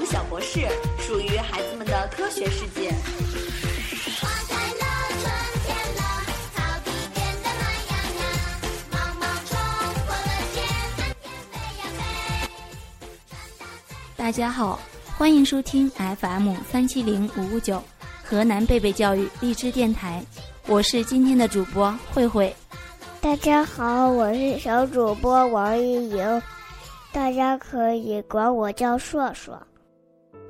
能小博士，属于孩子们的科学世界。花开了，春天了，草地变得暖洋洋，毛毛虫过了节，满天飞呀飞。大家好，欢迎收听 FM 三七零五五九河南贝贝教育荔枝电台，我是今天的主播慧慧。大家好，我是小主播王一莹，大家可以管我叫硕硕。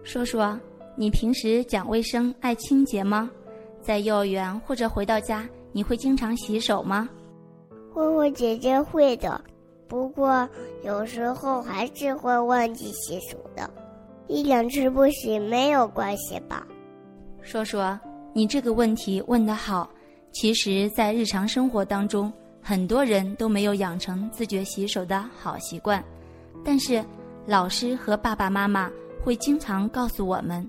说说，你平时讲卫生、爱清洁吗？在幼儿园或者回到家，你会经常洗手吗？慧慧姐姐会的，不过有时候还是会忘记洗手的，一两次不洗没有关系吧？说说，你这个问题问得好。其实，在日常生活当中，很多人都没有养成自觉洗手的好习惯，但是老师和爸爸妈妈会经常告诉我们，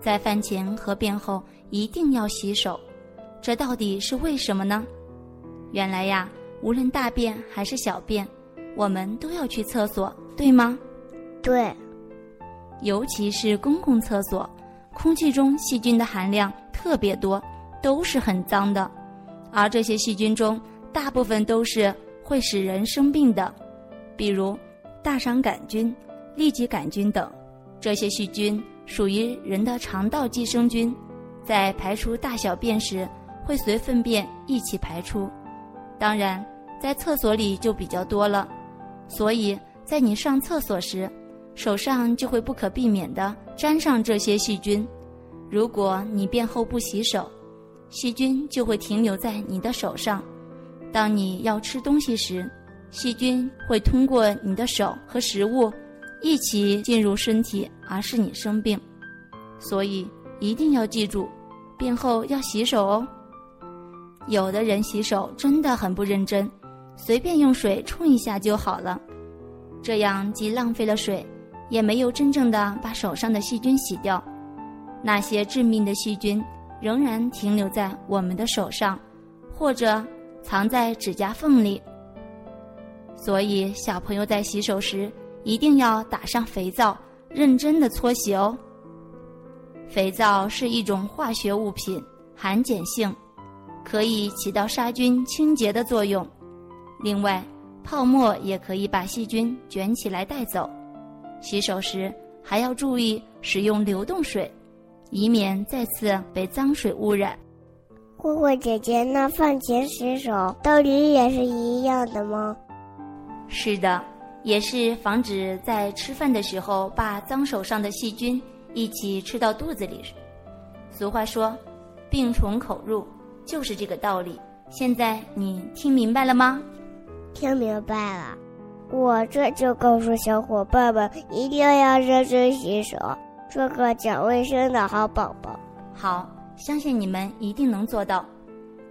在饭前和便后一定要洗手。这到底是为什么呢？原来呀，无论大便还是小便，我们都要去厕所，对吗？对，尤其是公共厕所，空气中细菌的含量特别多，都是很脏的，而这些细菌中，大部分都是会使人生病的，比如大肠杆菌、痢疾杆菌等。这些细菌属于人的肠道寄生菌，在排出大小便时会随粪便一起排出。当然，在厕所里就比较多了，所以在你上厕所时，手上就会不可避免地沾上这些细菌。如果你便后不洗手，细菌就会停留在你的手上。当你要吃东西时，细菌会通过你的手和食物一起进入身体，而是你生病。所以一定要记住，便后要洗手哦。有的人洗手真的很不认真，随便用水冲一下就好了，这样既浪费了水，也没有真正的把手上的细菌洗掉。那些致命的细菌仍然停留在我们的手上，或者藏在指甲缝里。所以，小朋友在洗手时一定要打上肥皂，认真的搓洗哦。肥皂是一种化学物品，含碱性，可以起到杀菌清洁的作用。另外，泡沫也可以把细菌卷起来带走。洗手时还要注意使用流动水，以免再次被脏水污染。慧慧姐姐，那饭前洗手道理也是一样的吗？是的，也是防止在吃饭的时候把脏手上的细菌一起吃到肚子里。俗话说，病从口入，就是这个道理。现在你听明白了吗？听明白了，我这就告诉小伙伴们，一定要认真洗手，做个讲卫生的好宝宝。好，相信你们一定能做到。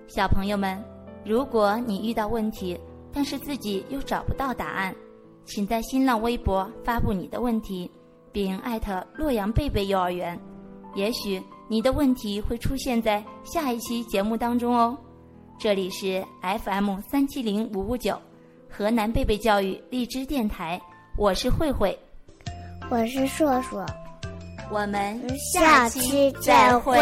小朋友们，如果你遇到问题，但是自己又找不到答案，请在新浪微博发布你的问题，并艾特洛阳贝贝幼儿园。也许你的问题会出现在下一期节目当中哦。这里是 FM 三七零五五九，河南贝贝教育荔枝电台，我是慧慧，我是硕硕，我们下期再会。